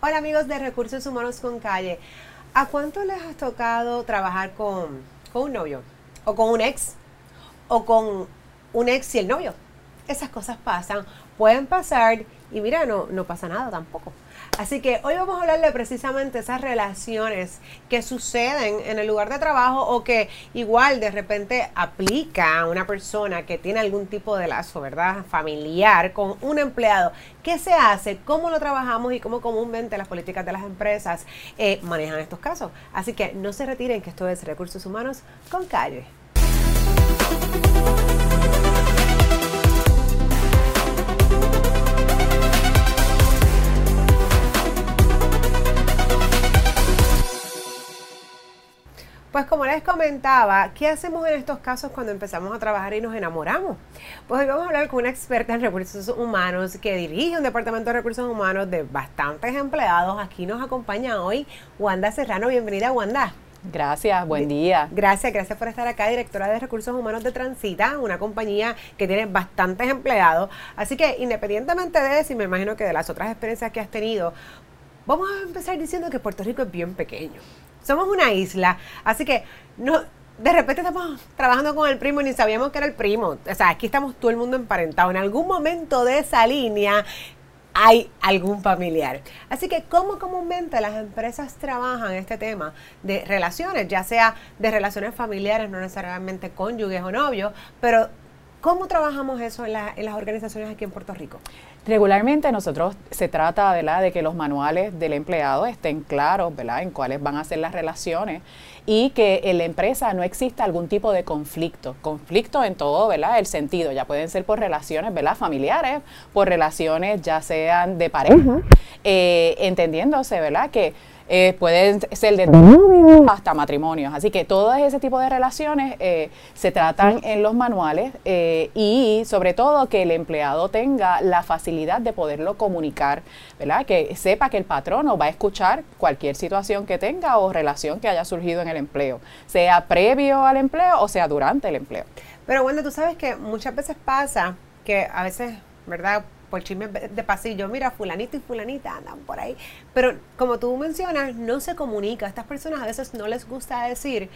Hola amigos de Recursos Humanos con Calle. ¿A cuánto les ha tocado trabajar con, con un novio? ¿O con un ex? ¿O con un ex y el novio? Esas cosas pasan, pueden pasar y mira, no, no pasa nada tampoco. Así que hoy vamos a hablar de precisamente esas relaciones que suceden en el lugar de trabajo o que igual de repente aplica a una persona que tiene algún tipo de lazo, ¿verdad? Familiar con un empleado. ¿Qué se hace? ¿Cómo lo trabajamos y cómo comúnmente las políticas de las empresas eh, manejan estos casos? Así que no se retiren que esto es Recursos Humanos con Calle. Pues como les comentaba, ¿qué hacemos en estos casos cuando empezamos a trabajar y nos enamoramos? Pues hoy vamos a hablar con una experta en recursos humanos que dirige un departamento de recursos humanos de bastantes empleados. Aquí nos acompaña hoy Wanda Serrano. Bienvenida, Wanda. Gracias, buen día. Gracias, gracias por estar acá, directora de Recursos Humanos de Transita, una compañía que tiene bastantes empleados. Así que independientemente de eso, y me imagino que de las otras experiencias que has tenido, vamos a empezar diciendo que Puerto Rico es bien pequeño somos una isla, así que no, de repente estamos trabajando con el primo y ni sabíamos que era el primo. O sea, aquí estamos todo el mundo emparentado. En algún momento de esa línea hay algún familiar. Así que, ¿cómo comúnmente las empresas trabajan este tema de relaciones, ya sea de relaciones familiares, no necesariamente cónyuges o novios, pero ¿Cómo trabajamos eso en, en, las organizaciones aquí en Puerto Rico? Regularmente nosotros se trata ¿verdad? de que los manuales del empleado estén claros ¿verdad? en cuáles van a ser las relaciones y que en la empresa no exista algún tipo de conflicto. Conflicto en todo ¿verdad? el sentido, ya pueden ser por relaciones ¿verdad? familiares, por relaciones ya sean de pareja, eh, entendiéndose ¿verdad? que eh, pueden ser de hasta matrimonios. Así que todo ese tipo de relaciones eh, se tratan en los manuales eh, y sobre todo que el empleado tenga la facilidad de poderlo comunicar, ¿verdad? Que sepa que el patrono va a escuchar cualquier situación que tenga o relación que haya surgido en el empleo, sea previo al empleo o sea durante el empleo. Pero bueno, tú sabes que muchas veces pasa que a veces, ¿verdad? Por chisme de pasillo, mira, fulanito y fulanita andan por ahí. Pero como tú mencionas, no se comunica. Estas personas a veces no les gusta decir.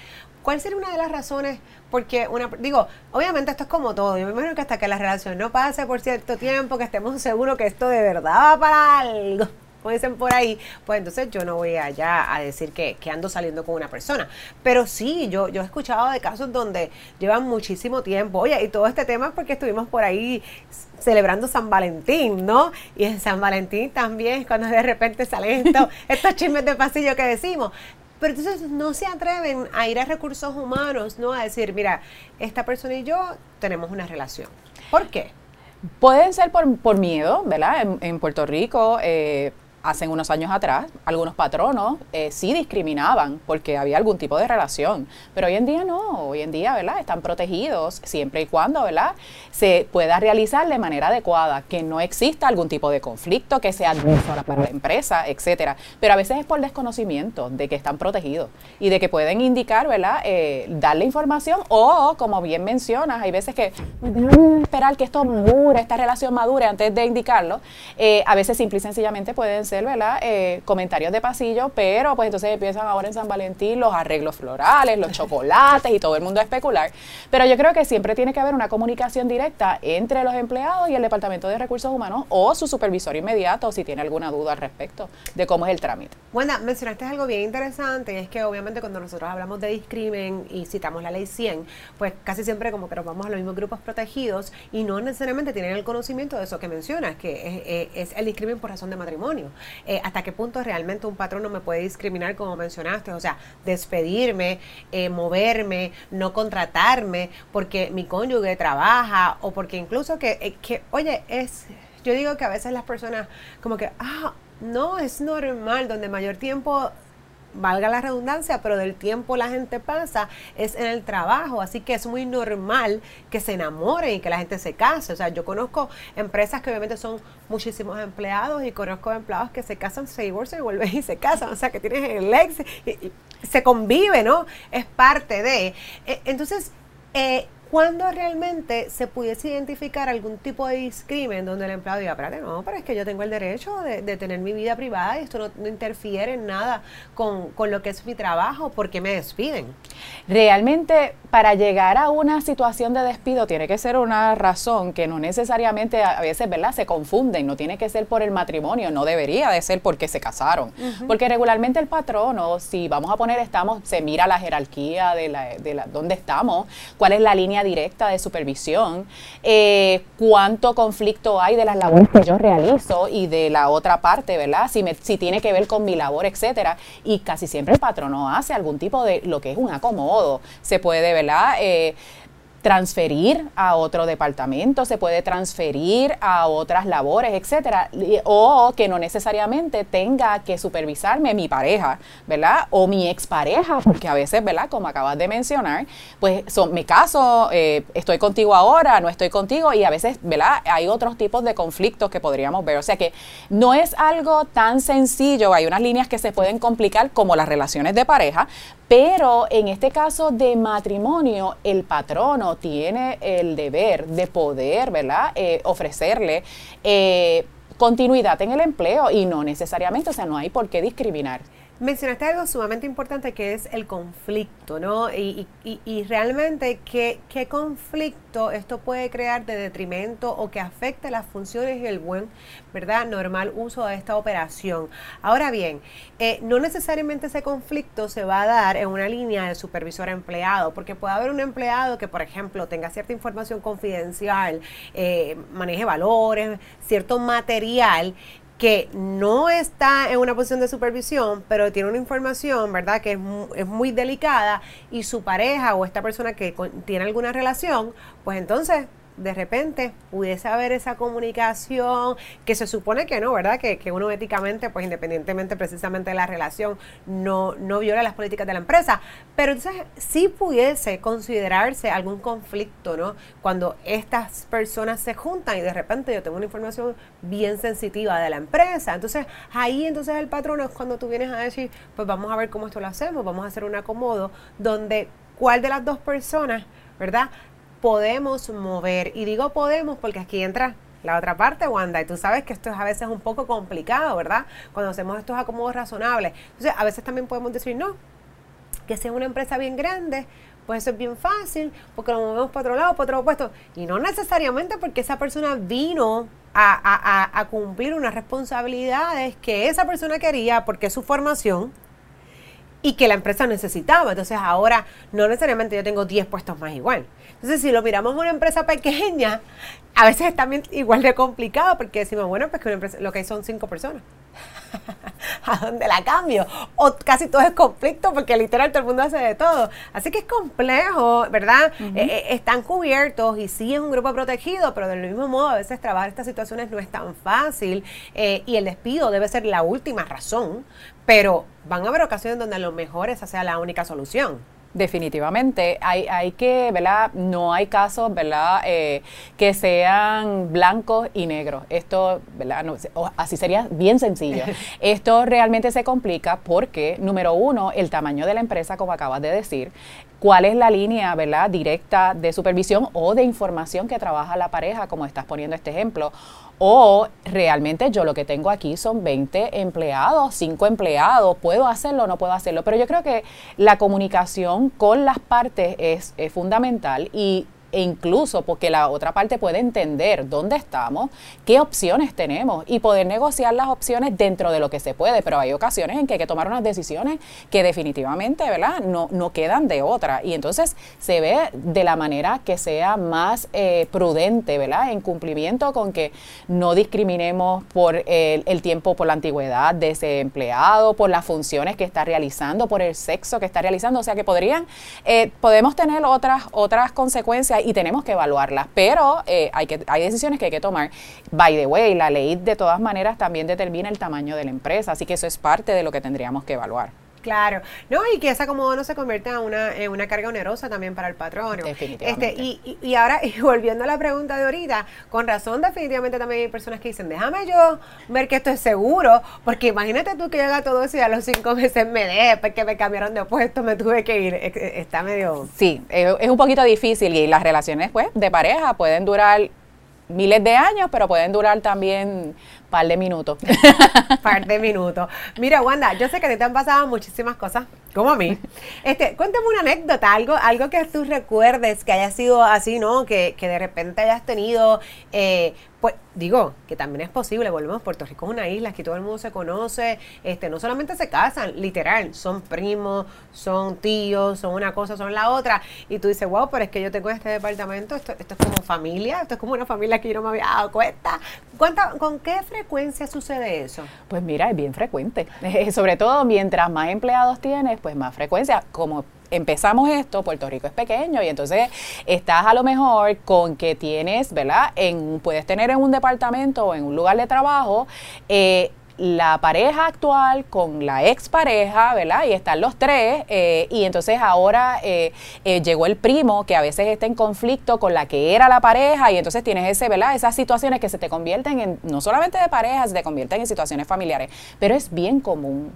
¿Cuál sería una de las razones? Porque, una, digo, obviamente esto es como todo. Yo me imagino que hasta que la relación no pase por cierto tiempo, que estemos seguros que esto de verdad va para algo como dicen por ahí, pues entonces yo no voy allá a decir que, que, ando saliendo con una persona. Pero sí, yo, yo he escuchado de casos donde llevan muchísimo tiempo. Oye, y todo este tema es porque estuvimos por ahí celebrando San Valentín, ¿no? Y en San Valentín también cuando de repente salen estos, estos chismes de pasillo que decimos. Pero entonces no se atreven a ir a recursos humanos, ¿no? A decir, mira, esta persona y yo tenemos una relación. ¿Por qué? Pueden ser por, por miedo, ¿verdad? En, en Puerto Rico, eh, hace unos años atrás, algunos patronos eh, sí discriminaban porque había algún tipo de relación, pero hoy en día no, hoy en día, ¿verdad? Están protegidos siempre y cuando, ¿verdad? Se pueda realizar de manera adecuada, que no exista algún tipo de conflicto que sea adverso para la empresa, etcétera. Pero a veces es por desconocimiento de que están protegidos y de que pueden indicar, ¿verdad? Eh, darle información o, como bien mencionas, hay veces que esperar que esto madure, esta relación madure antes de indicarlo. Eh, a veces simple y sencillamente pueden Eh, comentarios de pasillo, pero pues entonces empiezan ahora en San Valentín los arreglos florales, los chocolates y todo el mundo a especular. Pero yo creo que siempre tiene que haber una comunicación directa entre los empleados y el Departamento de Recursos Humanos o su supervisor inmediato si tiene alguna duda al respecto de cómo es el trámite. Bueno, mencionaste algo bien interesante y es que obviamente cuando nosotros hablamos de discrimen y citamos la ley 100, pues casi siempre como que nos vamos a los mismos grupos protegidos y no necesariamente tienen el conocimiento de eso que mencionas, que es, es el discrimen por razón de matrimonio. Eh, hasta qué punto realmente un patrón no me puede discriminar, como mencionaste, o sea, despedirme, eh, moverme, no contratarme porque mi cónyuge trabaja o porque incluso que, eh, que, oye, es, yo digo que a veces las personas como que, ah, no, es normal, donde mayor tiempo valga la redundancia, pero del tiempo la gente pasa es en el trabajo, así que es muy normal que se enamoren y que la gente se case. O sea, yo conozco empresas que obviamente son muchísimos empleados y conozco empleados que se casan, se divorcian y vuelven y se casan, o sea, que tienes el ex y, se convive, ¿no? Es parte de. Eh, entonces, eh, ¿Cuándo realmente se pudiese identificar algún tipo de discrimen donde el empleado diga, espérate, no, pero es que yo tengo el derecho de, tener mi vida privada y esto no, interfiere en nada con, con, lo que es mi trabajo, ¿por qué me despiden? Realmente, para llegar a una situación de despido tiene que ser una razón que no necesariamente a veces, ¿verdad? Se confunden, no tiene que ser por el matrimonio, no debería de ser porque se casaron. Porque regularmente el patrono, si vamos a poner, estamos, se mira la jerarquía de la, de la, dónde estamos, cuál es la línea directa de supervisión, eh, cuánto conflicto hay de las labores que yo realizo y de la otra parte, ¿verdad? Si, me, si tiene que ver con mi labor, etcétera. Y casi siempre el patrono hace algún tipo de lo que es un acomodo. Se puede, ¿verdad? Eh, transferir a otro departamento, se puede transferir a otras labores, etcétera, o que no necesariamente tenga que supervisarme mi pareja, ¿verdad? O mi expareja, porque a veces, ¿verdad? Como acabas de mencionar, pues son, me caso, eh, estoy contigo ahora, no estoy contigo, y a veces, ¿verdad? Hay otros tipos de conflictos que podríamos ver. O sea que no es algo tan sencillo, hay unas líneas que se pueden complicar como las relaciones de pareja, pero en este caso de matrimonio, el patrono tiene el deber de poder, ¿verdad?, eh, ofrecerle eh, continuidad en el empleo y no necesariamente, o sea, no hay por qué discriminar. Mencionaste algo sumamente importante que es el conflicto, ¿no? Y, realmente ¿qué, qué, conflicto esto puede crear de detrimento o que afecte las funciones y el buen, ¿verdad? Normal uso de esta operación. Ahora bien, eh, no necesariamente ese conflicto se va a dar en una línea de supervisor empleado, porque puede haber un empleado que, por ejemplo, tenga cierta información confidencial, eh, maneje valores, cierto material que no está en una posición de supervisión, pero tiene una información, ¿verdad?, que es, es muy delicada y su pareja o esta persona que tiene alguna relación, pues entonces de repente pudiese haber esa comunicación, que se supone que no, ¿verdad? Que, que, uno éticamente, pues independientemente precisamente de la relación, no, no viola las políticas de la empresa. Pero entonces sí pudiese considerarse algún conflicto, ¿no? Cuando estas personas se juntan y de repente yo tengo una información bien sensitiva de la empresa. Entonces ahí entonces el patrón es cuando tú vienes a decir, pues vamos a ver cómo esto lo hacemos, vamos a hacer un acomodo donde cuál de las dos personas, ¿verdad? Podemos mover. Y digo podemos porque aquí entra la otra parte, Wanda, y tú sabes que esto es a veces un poco complicado, ¿verdad? Cuando hacemos estos acomodos razonables. Entonces, a veces también podemos decir, no, que sea una empresa bien grande, pues eso es bien fácil, porque lo movemos para otro lado, para otro puesto. Y no necesariamente porque esa persona vino a, cumplir unas responsabilidades que esa persona quería, porque su formación, y que la empresa necesitaba. Entonces ahora no necesariamente yo tengo 10 puestos más igual. Entonces si lo miramos una empresa pequeña, a veces es también igual de complicado porque decimos, bueno, pues que una empresa, lo que hay son 5 personas. ¿A dónde la cambio? O casi todo es conflicto porque literal todo el mundo hace de todo. Así que es complejo, ¿verdad? Eh, eh, están cubiertos y sí es un grupo protegido, pero del mismo modo a veces trabajar estas situaciones no es tan fácil eh, y el despido debe ser la última razón, pero van a haber ocasiones donde a lo mejor esa sea la única solución. Definitivamente, hay, hay que, ¿verdad? No hay casos, ¿verdad? Eh, que sean blancos y negros. Esto, ¿verdad? así sería bien sencillo. Esto realmente se complica porque, número uno, el tamaño de la empresa, como acabas de decir, cuál es la línea, ¿verdad? Directa de supervisión o de información que trabaja la pareja, como estás poniendo este ejemplo o realmente yo lo que tengo aquí son 20 empleados, 5 empleados, puedo hacerlo o no puedo hacerlo. Pero yo creo que la comunicación con las partes es, es fundamental y e incluso porque la otra parte puede entender dónde estamos, qué opciones tenemos y poder negociar las opciones dentro de lo que se puede. Pero hay ocasiones en que hay que tomar unas decisiones que definitivamente, ¿verdad? No, no quedan de otra. Y entonces se ve de la manera que sea más eh, prudente, ¿verdad? En cumplimiento con que no discriminemos por el, tiempo, por la antigüedad de ese empleado, por las funciones que está realizando, por el sexo que está realizando. O sea que podrían, eh, podemos tener otras, otras consecuencias y tenemos que evaluarlas, pero eh, hay, que, hay decisiones que hay que tomar. By the way, la ley de todas maneras también determina el tamaño de la empresa, así que eso es parte de lo que tendríamos que evaluar. Claro, no, y que ese acomodo no se convierta en una, en una carga onerosa también para el patrón. Definitivamente. Este, y, y, ahora, y volviendo a la pregunta de ahorita, con razón definitivamente también hay personas que dicen, déjame yo ver que esto es seguro, porque imagínate tú que llega todo eso y a los cinco meses me dé, porque me cambiaron de puesto, me tuve que ir, está medio... Sí, es un poquito difícil y las relaciones pues de pareja pueden durar miles de años, pero pueden durar también par de minutos. par de minutos. Mira, Wanda, yo sé que te han pasado muchísimas cosas, como a mí. Este, cuéntame una anécdota, algo, algo que tú recuerdes que haya sido así, ¿no? Que, que de repente hayas tenido eh, pues digo que también es posible, volvemos, Puerto Rico es una isla, aquí todo el mundo se conoce, este, no solamente se casan, literal, son primos, son tíos, son una cosa, son la otra, y tú dices, wow, pero es que yo tengo este departamento, esto, esto es como familia, esto es como una familia que yo no me había dado cuenta. ¿Con qué frecuencia sucede eso? Pues mira, es bien frecuente, sobre todo mientras más empleados tienes, pues más frecuencia, como empezamos esto, Puerto Rico es pequeño y entonces estás a lo mejor con que tienes, ¿verdad? En, puedes tener en un departamento o en un lugar de trabajo eh, la pareja actual con la expareja, ¿verdad? Y están los tres, eh, y entonces ahora eh, eh, llegó el primo que a veces está en conflicto con la que era la pareja, y entonces tienes ese, ¿verdad? Esas situaciones que se te convierten en, no solamente de pareja, se te convierten en situaciones familiares, pero es bien común.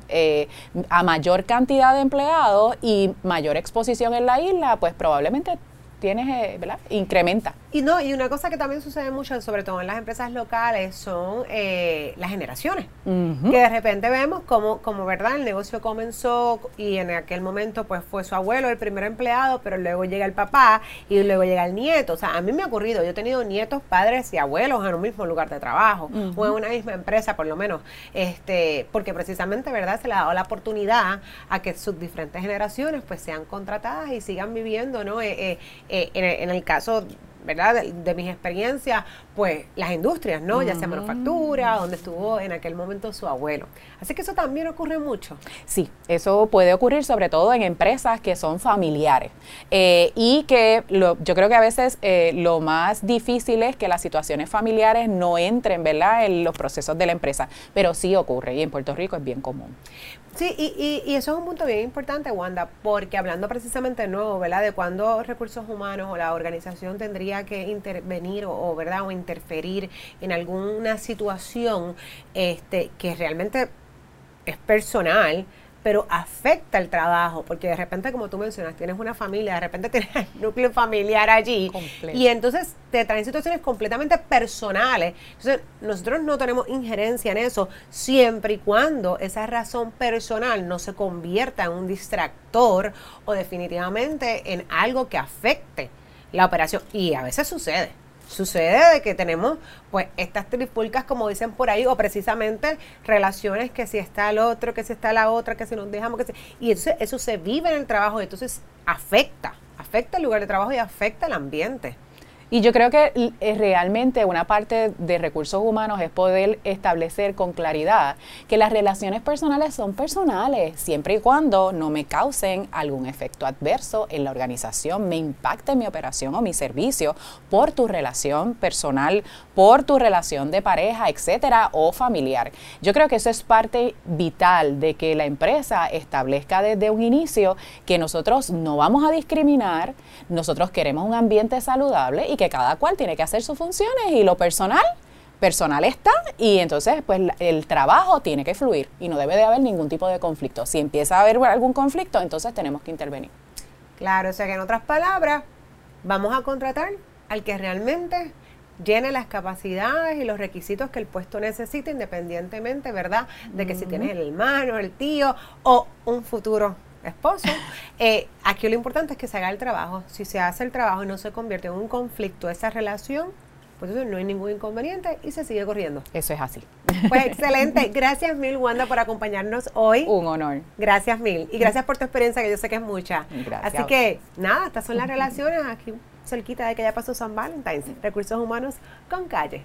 a mayor cantidad de empleados y mayor exposición en la isla, pues probablemente tienes, eh, ¿verdad? Incrementa. Y no, y una cosa que también sucede mucho, sobre todo en las empresas locales, son eh, las generaciones. Que de repente vemos como, como, ¿verdad? El negocio comenzó y en aquel momento pues fue su abuelo el primer empleado, pero luego llega el papá y luego llega el nieto. O sea, a mí me ha ocurrido, yo he tenido nietos, padres y abuelos en un mismo lugar de trabajo o en una misma empresa por lo menos, este, porque precisamente, ¿verdad? Se le ha dado la oportunidad a que sus diferentes generaciones pues sean contratadas y sigan viviendo, ¿no? Eh, eh, en, el, caso ¿verdad? De, mis experiencias, pues las industrias, ¿no? Ya sea manufactura, donde estuvo en aquel momento su abuelo. Así que eso también ocurre mucho. Sí, eso puede ocurrir sobre todo en empresas que son familiares eh, y que yo creo que a veces eh, lo más difícil es que las situaciones familiares no entren, ¿verdad? En los procesos de la empresa, pero sí ocurre y en Puerto Rico es bien común. Sí, y, y, eso es un punto bien importante, Wanda, porque hablando precisamente de nuevo, ¿verdad? De cuándo recursos humanos o la organización tendría que intervenir o, ¿verdad? O interferir en alguna situación este, que realmente es personal, pero afecta el trabajo, porque de repente, como tú mencionas, tienes una familia, de repente tienes el núcleo familiar allí, y entonces te traen situaciones completamente personales. Entonces, nosotros no tenemos injerencia en eso, siempre y cuando esa razón personal no se convierta en un distractor o definitivamente en algo que afecte la operación. Y a veces sucede. Sucede de que tenemos pues estas trifulcas como dicen por ahí o precisamente relaciones que si está el otro, que si está la otra, que si nos dejamos, que si, y eso, eso se vive en el trabajo entonces afecta, afecta el lugar de trabajo y afecta el ambiente. Y yo creo que realmente una parte de recursos humanos es poder establecer con claridad que las relaciones personales son personales, siempre y cuando no me causen algún efecto adverso en la organización, me impacte mi operación o mi servicio por tu relación personal, por tu relación de pareja, etcétera, o familiar. Yo creo que eso es parte vital de que la empresa establezca desde un inicio que nosotros no vamos a discriminar, nosotros queremos un ambiente saludable que cada cual tiene que hacer sus funciones y lo personal personal está y entonces pues el trabajo tiene que fluir y no debe de haber ningún tipo de conflicto. Si empieza a haber algún conflicto, entonces tenemos que intervenir. Claro, o sea que en otras palabras, vamos a contratar al que realmente llene las capacidades y los requisitos que el puesto necesita, independientemente, ¿verdad?, de que si tienes el hermano, el tío o un futuro esposo. Eh, aquí lo importante es que se haga el trabajo. Si se hace el trabajo y no se convierte en un conflicto esa relación, pues eso no hay ningún inconveniente y se sigue corriendo. Eso es así. Pues excelente. Gracias mil, Wanda, por acompañarnos hoy. Un honor. Gracias mil. Y gracias por tu experiencia, que yo sé que es mucha. Gracias. Así que, nada, estas son las relaciones aquí cerquita de que ya pasó San Valentín. Recursos humanos con calle.